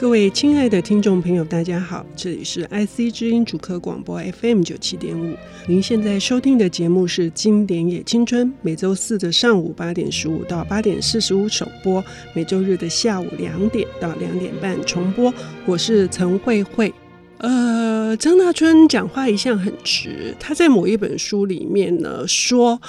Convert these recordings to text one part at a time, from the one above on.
各位亲爱的听众朋友，大家好，这里是 IC 之音主科广播 FM 九七点五。您现在收听的节目是《经典也青春》，每周四的上午八点十五到八点四十五首播，每周日的下午两点到两点半重播。我是陈慧慧。呃，张大春讲话一向很直，他在某一本书里面呢说。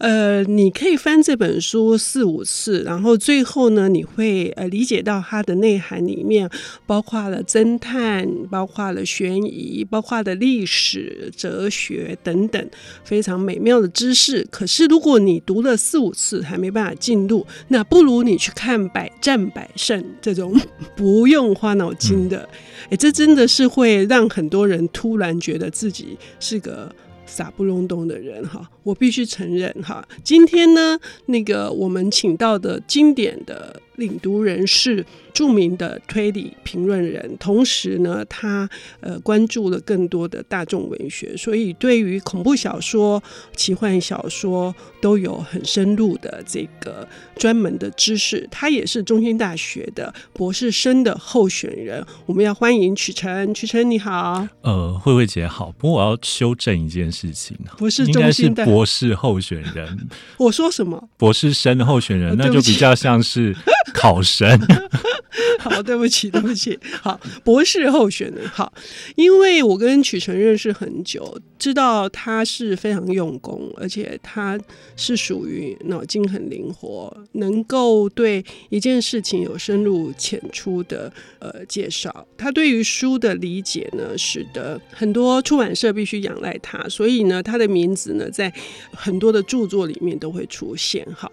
呃，你可以翻这本书四五次，然后最后呢，你会呃理解到它的内涵里面包括了侦探，包括了悬疑，包括了历史、哲学等等非常美妙的知识。可是如果你读了四五次还没办法进入，那不如你去看《百战百胜》这种 不用花脑筋的，哎，这真的是会让很多人突然觉得自己是个。傻不隆咚的人哈，我必须承认哈。今天呢，那个我们请到的经典的领读人士著名的推理评论人，同时呢，他呃关注了更多的大众文学，所以对于恐怖小说、奇幻小说都有很深入的这个专门的知识。他也是中兴大学的博士生的候选人。我们要欢迎曲晨，曲晨你好。呃，慧慧姐好，不过我要修正一件事情，不是中兴的博士候选人。我说什么？博士生的候选人，那就比较像是。考生，好，对不起，对不起，好，博士候选人，好，因为我跟曲晨认识很久。知道他是非常用功，而且他是属于脑筋很灵活，能够对一件事情有深入浅出的呃介绍。他对于书的理解呢，使得很多出版社必须仰赖他，所以呢，他的名字呢，在很多的著作里面都会出现。哈，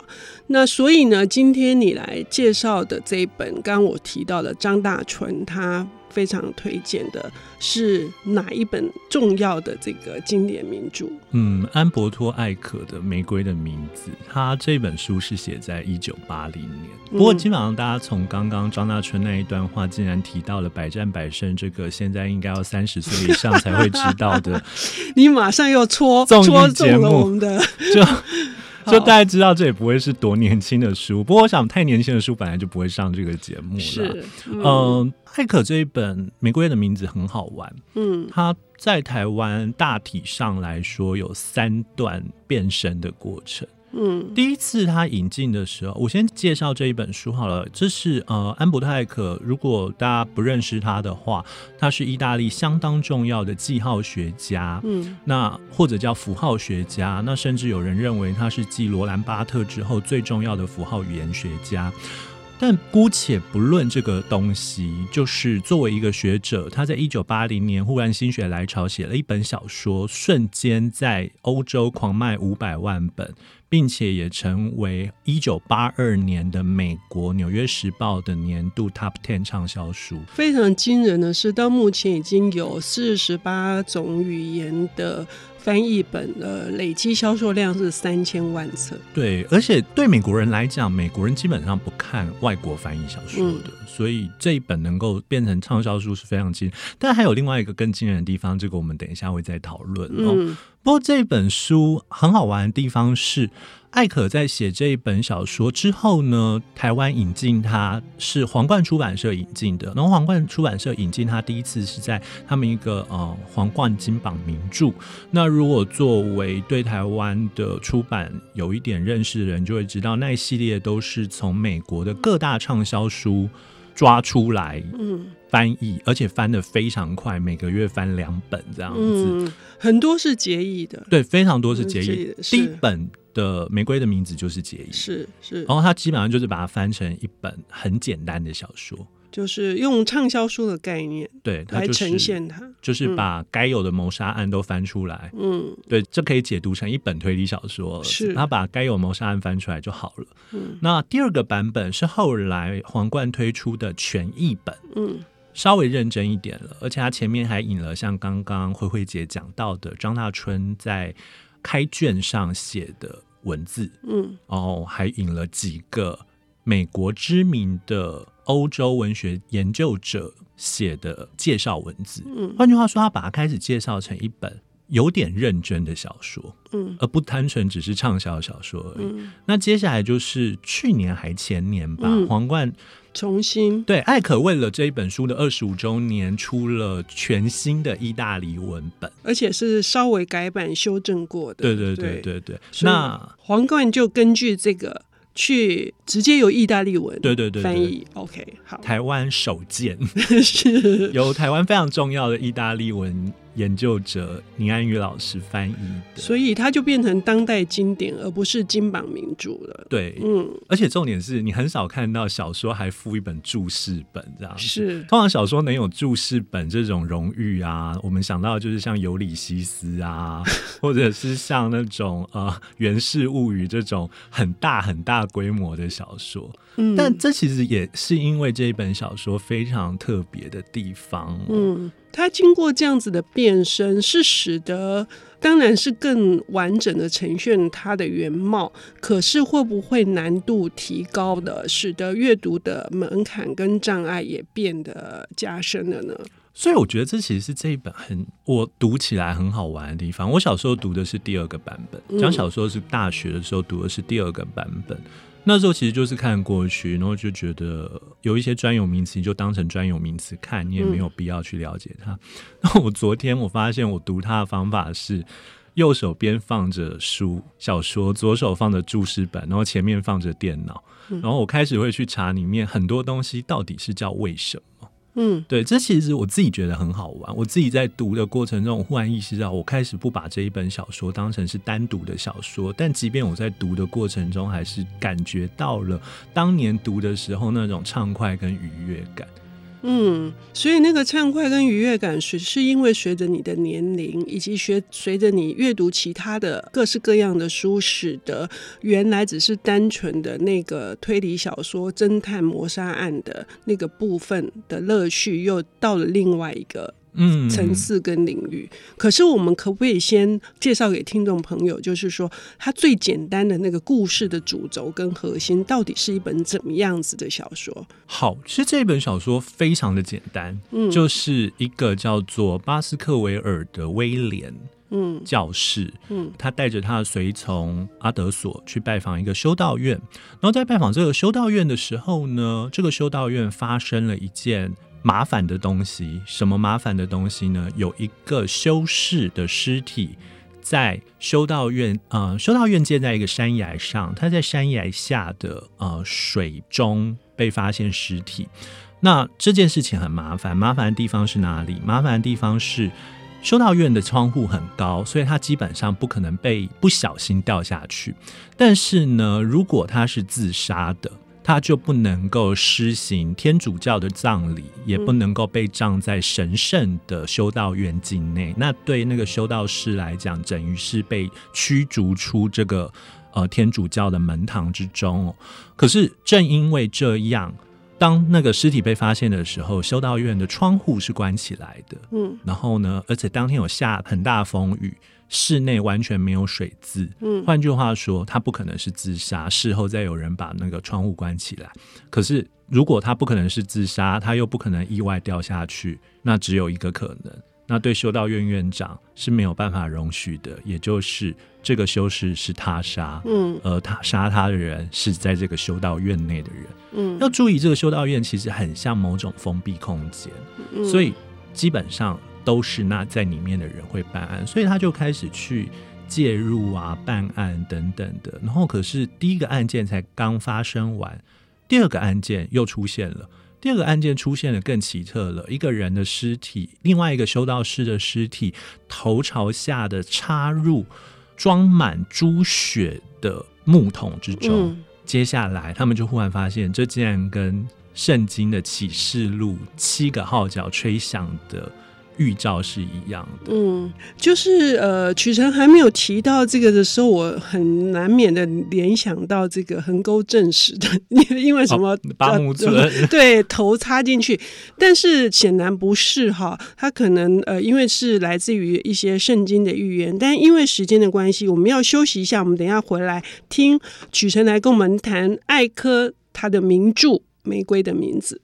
那所以呢，今天你来介绍的这一本，刚刚我提到的张大春，他。非常推荐的是哪一本重要的这个经典名著？嗯，安伯托·艾可的《玫瑰的名字》，他这本书是写在一九八零年。不过，基本上大家从刚刚张大春那一段话，竟然提到了百战百胜这个现在应该要三十岁以上才会知道的，你马上又戳戳中了我们的就。就大家知道，这也不会是多年轻的书。不过，我想太年轻的书本来就不会上这个节目了。是，嗯，呃，艾可这一本《玫瑰的名字》很好玩。嗯，它在台湾大体上来说有三段变身的过程。嗯，第一次他引进的时候，我先介绍这一本书好了。这是呃安伯托艾可，如果大家不认识他的话，他是意大利相当重要的记号学家，嗯，那或者叫符号学家，那甚至有人认为他是继罗兰巴特之后最重要的符号语言学家。但姑且不论这个东西，就是作为一个学者，他在一九八零年忽然心血来潮写了一本小说，瞬间在欧洲狂卖五百万本。并且也成为一九八二年的美国《纽约时报》的年度 Top Ten 畅销书。非常惊人的是，到目前已经有四十八种语言的翻译本了，累计销售量是三千万册。对，而且对美国人来讲，美国人基本上不看外国翻译小说的，嗯、所以这一本能够变成畅销书是非常惊人。但还有另外一个更惊人的地方，这个我们等一下会再讨论。嗯。不过这本书很好玩的地方是，艾可在写这一本小说之后呢，台湾引进它是皇冠出版社引进的。然后皇冠出版社引进它第一次是在他们一个呃皇冠金榜名著。那如果作为对台湾的出版有一点认识的人，就会知道那一系列都是从美国的各大畅销书抓出来，嗯，翻译，而且翻得非常快，每个月翻两本这样子，嗯，很多是结义的，对，非常多是结义。第一本的《玫瑰的名字》就是结义，是是，然后他基本上就是把它翻成一本很简单的小说。就是用畅销书的概念，对，来呈现它，就是把该有的谋杀案都翻出来。嗯，对，这可以解读成一本推理小说。是，他把该有谋杀案翻出来就好了。嗯，那第二个版本是后来皇冠推出的全译本。嗯，稍微认真一点了，而且他前面还引了像刚刚慧慧姐讲到的张大春在开卷上写的文字。嗯，然后还引了几个美国知名的。欧洲文学研究者写的介绍文字，嗯，换句话说，他把它开始介绍成一本有点认真的小说，嗯，而不单纯只是畅销小说而已。嗯、那接下来就是去年还前年吧，嗯、皇冠重新对艾可为了这一本书的二十五周年出了全新的意大利文本，而且是稍微改版修正过的。对对对对对。那皇冠就根据这个去直接由意大利文对对对翻译。OK，好，台湾首见 是由台湾非常重要的意大利文。研究者倪安宇老师翻译的，所以它就变成当代经典，而不是金榜名著了。对，嗯，而且重点是你很少看到小说还附一本注释本这样子。是，通常小说能有注释本这种荣誉啊，我们想到的就是像《尤里西斯》啊，或者是像那种呃《源氏物语》这种很大很大规模的小说。嗯，但这其实也是因为这一本小说非常特别的地方。嗯。它经过这样子的变身，是使得当然是更完整的呈现它的原貌。可是会不会难度提高的，使得阅读的门槛跟障碍也变得加深了呢？所以我觉得这其实是这一本很我读起来很好玩的地方。我小时候读的是第二个版本，讲小说是大学的时候读的是第二个版本。那时候其实就是看过去，然后就觉得有一些专有名词，你就当成专有名词看，你也没有必要去了解它。那、嗯、我昨天我发现，我读它的方法是右手边放着书小说，左手放着注释本，然后前面放着电脑，然后我开始会去查里面很多东西到底是叫为什么。嗯，对，这其实我自己觉得很好玩。我自己在读的过程中，我忽然意识到，我开始不把这一本小说当成是单独的小说，但即便我在读的过程中，还是感觉到了当年读的时候那种畅快跟愉悦感。嗯，所以那个畅快跟愉悦感，是是因为随着你的年龄，以及学随着你阅读其他的各式各样的书，使得原来只是单纯的那个推理小说、侦探谋杀案的那个部分的乐趣，又到了另外一个。嗯，层次跟领域，可是我们可不可以先介绍给听众朋友，就是说，它最简单的那个故事的主轴跟核心，到底是一本怎么样子的小说？好，其实这本小说非常的简单，嗯，就是一个叫做巴斯克维尔的威廉，嗯，教士，嗯，他带着他的随从阿德索去拜访一个修道院，然后在拜访这个修道院的时候呢，这个修道院发生了一件。麻烦的东西，什么麻烦的东西呢？有一个修士的尸体在修道院，呃，修道院建在一个山崖上，他在山崖下的呃水中被发现尸体。那这件事情很麻烦，麻烦的地方是哪里？麻烦的地方是修道院的窗户很高，所以他基本上不可能被不小心掉下去。但是呢，如果他是自杀的。他就不能够施行天主教的葬礼，也不能够被葬在神圣的修道院境内。那对那个修道士来讲，等于是被驱逐出这个呃天主教的门堂之中。可是正因为这样，当那个尸体被发现的时候，修道院的窗户是关起来的。嗯，然后呢，而且当天有下很大风雨。室内完全没有水渍，嗯，换句话说，他不可能是自杀。事后再有人把那个窗户关起来。可是，如果他不可能是自杀，他又不可能意外掉下去，那只有一个可能，那对修道院院长是没有办法容许的，也就是这个修士是他杀，嗯，而他杀他的人是在这个修道院内的人，嗯，要注意，这个修道院其实很像某种封闭空间，嗯，所以基本上。都是那在里面的人会办案，所以他就开始去介入啊，办案等等的。然后可是第一个案件才刚发生完，第二个案件又出现了。第二个案件出现的更奇特了，一个人的尸体，另外一个修道士的尸体，头朝下的插入装满猪血的木桶之中。嗯、接下来他们就忽然发现，这竟然跟圣经的启示录七个号角吹响的。预兆是一样的，嗯，就是呃，曲成还没有提到这个的时候，我很难免的联想到这个横沟正史的，因为什么？哦、八木村、呃、对，头插进去，但是显然不是哈，他可能呃，因为是来自于一些圣经的预言，但因为时间的关系，我们要休息一下，我们等一下回来听曲成来跟我们谈艾科他的名著《玫瑰的名字》。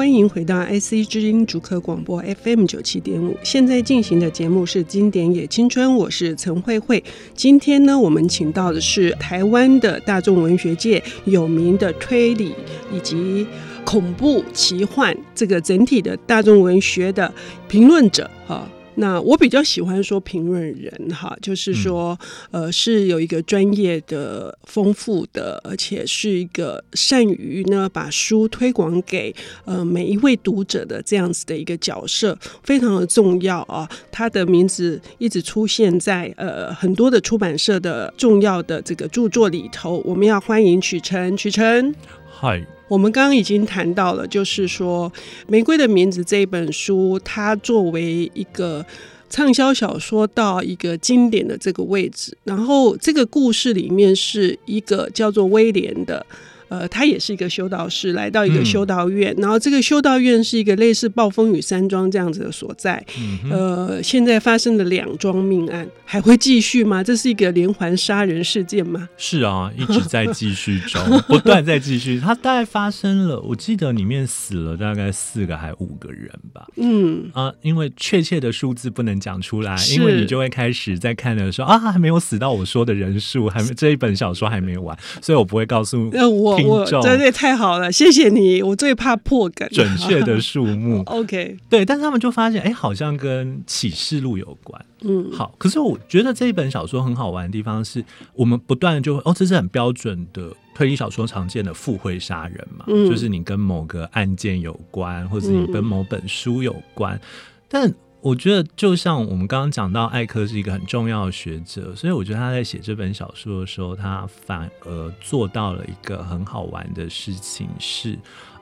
欢迎回到 IC 之音主客广播 FM 九七点五。现在进行的节目是《经典也青春》，我是陈慧慧。今天呢，我们请到的是台湾的大众文学界有名的推理以及恐怖奇幻这个整体的大众文学的评论者哈。那我比较喜欢说评论人哈，就是说，呃，是有一个专业的、丰富的，而且是一个善于呢把书推广给呃每一位读者的这样子的一个角色，非常的重要啊。他的名字一直出现在呃很多的出版社的重要的这个著作里头。我们要欢迎曲澄，曲澄，嗨。我们刚刚已经谈到了，就是说《玫瑰的名字》这一本书，它作为一个畅销小说到一个经典的这个位置，然后这个故事里面是一个叫做威廉的。呃，他也是一个修道士，来到一个修道院，嗯、然后这个修道院是一个类似暴风雨山庄这样子的所在。嗯、呃，现在发生了两桩命案，还会继续吗？这是一个连环杀人事件吗？是啊，一直在继续中，不断在继续。它大概发生了，我记得里面死了大概四个还五个人吧。嗯啊，因为确切的数字不能讲出来，因为你就会开始在看的时候啊，还没有死到我说的人数，还没这一本小说还没完，所以我不会告诉。呃，我。我真的太好了，谢谢你。我最怕破梗，准确的数目。OK，对，但是他们就发现，哎、欸，好像跟启示录有关。嗯，好。可是我觉得这一本小说很好玩的地方是，我们不断就会，哦，这是很标准的推理小说常见的附会杀人嘛，嗯、就是你跟某个案件有关，或者你跟某本书有关，嗯、但。我觉得就像我们刚刚讲到，艾柯是一个很重要的学者，所以我觉得他在写这本小说的时候，他反而做到了一个很好玩的事情，是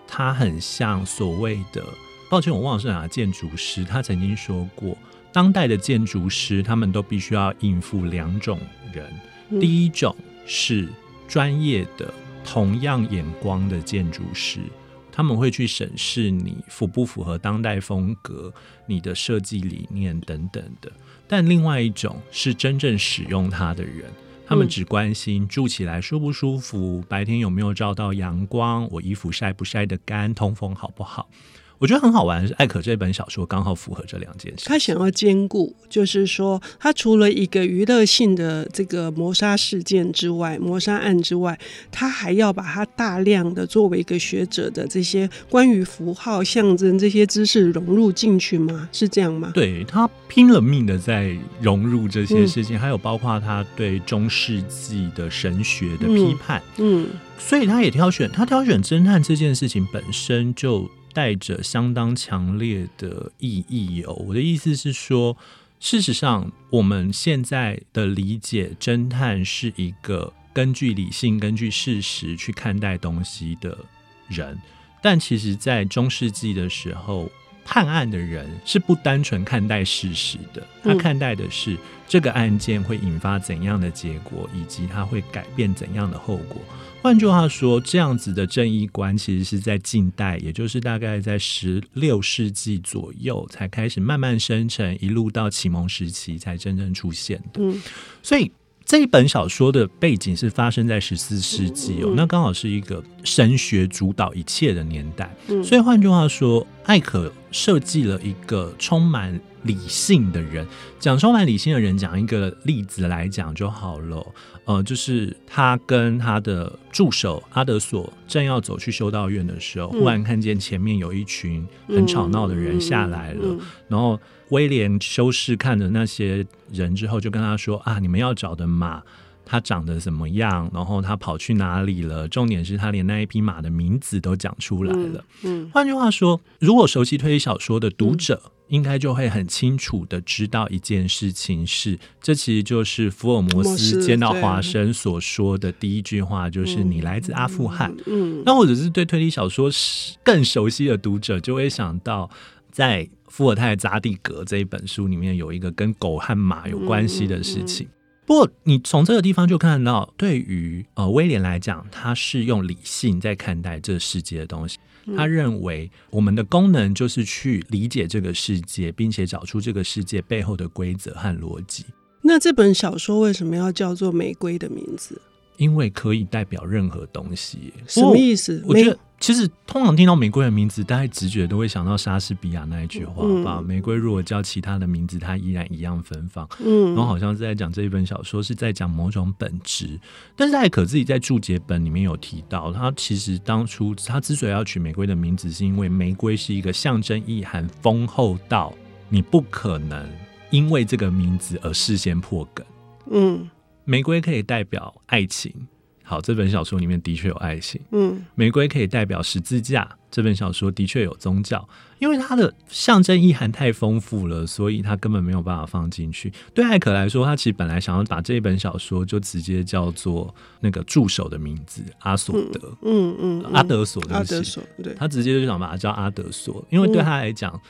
他很像所谓的，抱歉我忘了是哪个建筑师，他曾经说过，当代的建筑师他们都必须要应付两种人，第一种是专业的同样眼光的建筑师。他们会去审视你符不符合当代风格、你的设计理念等等的。但另外一种是真正使用它的人，他们只关心住起来舒不舒服，白天有没有照到阳光，我衣服晒不晒得干，通风好不好。我觉得很好玩是，艾可这本小说刚好符合这两件事。他想要兼顾，就是说，他除了一个娱乐性的这个谋杀事件之外，谋杀案之外，他还要把他大量的作为一个学者的这些关于符号、象征这些知识融入进去吗？是这样吗？对，他拼了命的在融入这些事情，嗯、还有包括他对中世纪的神学的批判。嗯，嗯，所以他也挑选，他挑选侦探这件事情本身就。带着相当强烈的意义哦。我的意思是说，事实上，我们现在的理解，侦探是一个根据理性、根据事实去看待东西的人。但其实，在中世纪的时候，判案的人是不单纯看待事实的，他看待的是这个案件会引发怎样的结果，以及他会改变怎样的后果。换句话说，这样子的正义观其实是在近代，也就是大概在十六世纪左右才开始慢慢生成，一路到启蒙时期才真正出现的。嗯，所以这一本小说的背景是发生在十四世纪哦，那刚好是一个神学主导一切的年代。所以换句话说，艾可设计了一个充满理性的人，讲充满理性的人，讲一个例子来讲就好了。呃，就是他跟他的助手阿德索正要走去修道院的时候，忽然看见前面有一群很吵闹的人下来了。然后威廉修士看着那些人之后，就跟他说：“啊，你们要找的马，它长得怎么样？然后他跑去哪里了？重点是他连那一匹马的名字都讲出来了。”嗯，换句话说，如果熟悉推理小说的读者。应该就会很清楚的知道一件事情是，这其实就是福尔摩斯见到华生所说的第一句话，就是“你来自阿富汗”。嗯，那或者是对推理小说更熟悉的读者，就会想到在伏尔泰《扎地格》这一本书里面有一个跟狗和马有关系的事情。不过，你从这个地方就看到，对于呃威廉来讲，他是用理性在看待这世界的东西。他认为我们的功能就是去理解这个世界，并且找出这个世界背后的规则和逻辑。那这本小说为什么要叫做《玫瑰的名字》？因为可以代表任何东西。什么意思？我觉得其实通常听到玫瑰的名字，大家直觉都会想到莎士比亚那一句话吧？嗯、玫瑰如果叫其他的名字，它依然一样芬芳。嗯，然后好像是在讲这一本小说是在讲某种本质。但是艾可自己在注解本里面有提到，他其实当初他之所以要取玫瑰的名字，是因为玫瑰是一个象征意涵丰厚到你不可能因为这个名字而事先破梗。嗯。玫瑰可以代表爱情，好，这本小说里面的确有爱情。嗯，玫瑰可以代表十字架，这本小说的确有宗教，因为它的象征意涵太丰富了，所以它根本没有办法放进去。对艾可来说，他其实本来想要把这一本小说就直接叫做那个助手的名字阿索德，嗯嗯，嗯，阿德索的，阿德索，对，他直接就想把它叫阿德索，因为对他来讲。嗯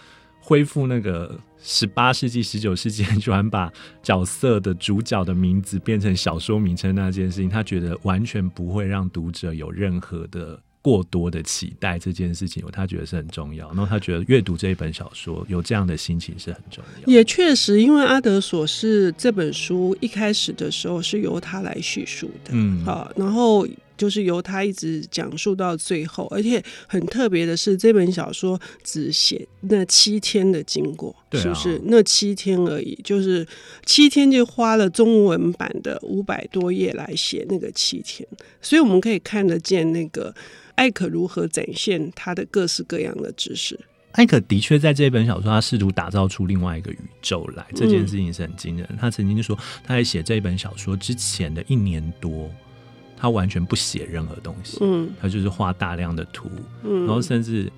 恢复那个十八世纪、十九世纪 很喜欢把角色的主角的名字变成小说名称那件事情，他觉得完全不会让读者有任何的过多的期待。这件事情，他觉得是很重要。然后他觉得阅读这一本小说有这样的心情是很重要。也确实，因为阿德索是这本书一开始的时候是由他来叙述的，嗯，好，然后。就是由他一直讲述到最后，而且很特别的是，这本小说只写那七天的经过，是不是？那七天而已，就是七天就花了中文版的五百多页来写那个七天，所以我们可以看得见那个艾可如何展现他的各式各样的知识。艾可的确在这本小说，他试图打造出另外一个宇宙来，这件事情是很惊人。他曾经就说，他在写这本小说之前的一年多。他完全不写任何东西，嗯，他就是画大量的图，嗯，然后甚至，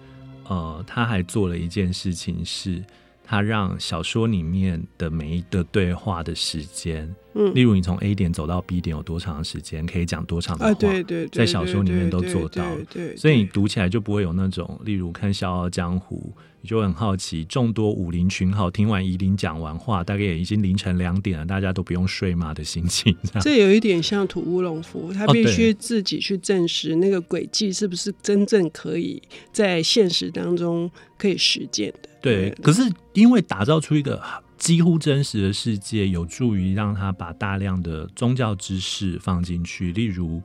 呃，他还做了一件事情，是他让小说里面的每一个对话的时间，嗯，例如你从 A 点走到 B 点有多长的时间，可以讲多长的话，对对，在小说里面都做到，对，所以你读起来就不会有那种，例如看《笑傲江湖》。你就很好奇，众多武林群好听完夷陵讲完话，大概也已经凌晨两点了，大家都不用睡吗的心情这有一点像土屋隆夫，他必须自己去证实那个轨迹是不是真正可以在现实当中可以实践的。对，可是因为打造出一个几乎真实的世界，有助于让他把大量的宗教知识放进去，例如。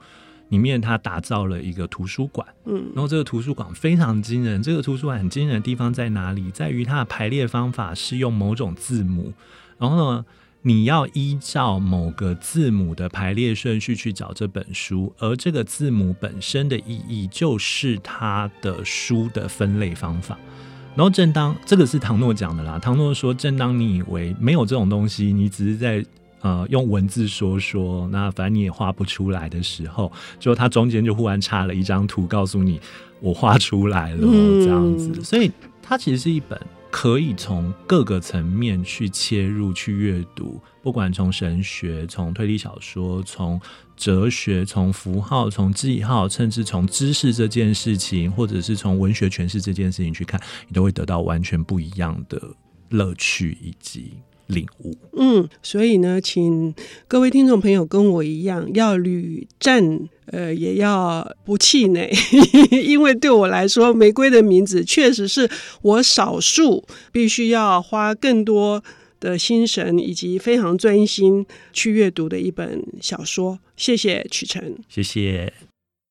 里面他打造了一个图书馆，嗯，然后这个图书馆非常惊人。这个图书馆很惊人的地方在哪里？在于它的排列方法是用某种字母，然后呢，你要依照某个字母的排列顺序去找这本书，而这个字母本身的意义就是它的书的分类方法。然后正当这个是唐诺讲的啦，唐诺说，正当你以为没有这种东西，你只是在。呃，用文字说说，那反正你也画不出来的时候，就它中间就忽然插了一张图，告诉你我画出来了，嗯，这样子。所以它其实是一本可以从各个层面去切入去阅读，不管从神学、从推理小说、从哲学、从符号、从记号，甚至从知识这件事情，或者是从文学诠释这件事情去看，你都会得到完全不一样的乐趣以及。领悟，嗯，所以呢，请各位听众朋友跟我一样，要屡战，呃，也要不气馁，因为对我来说，《玫瑰的名字》确实是我少数必须要花更多的心神以及非常专心去阅读的一本小说。谢谢曲晨，谢谢。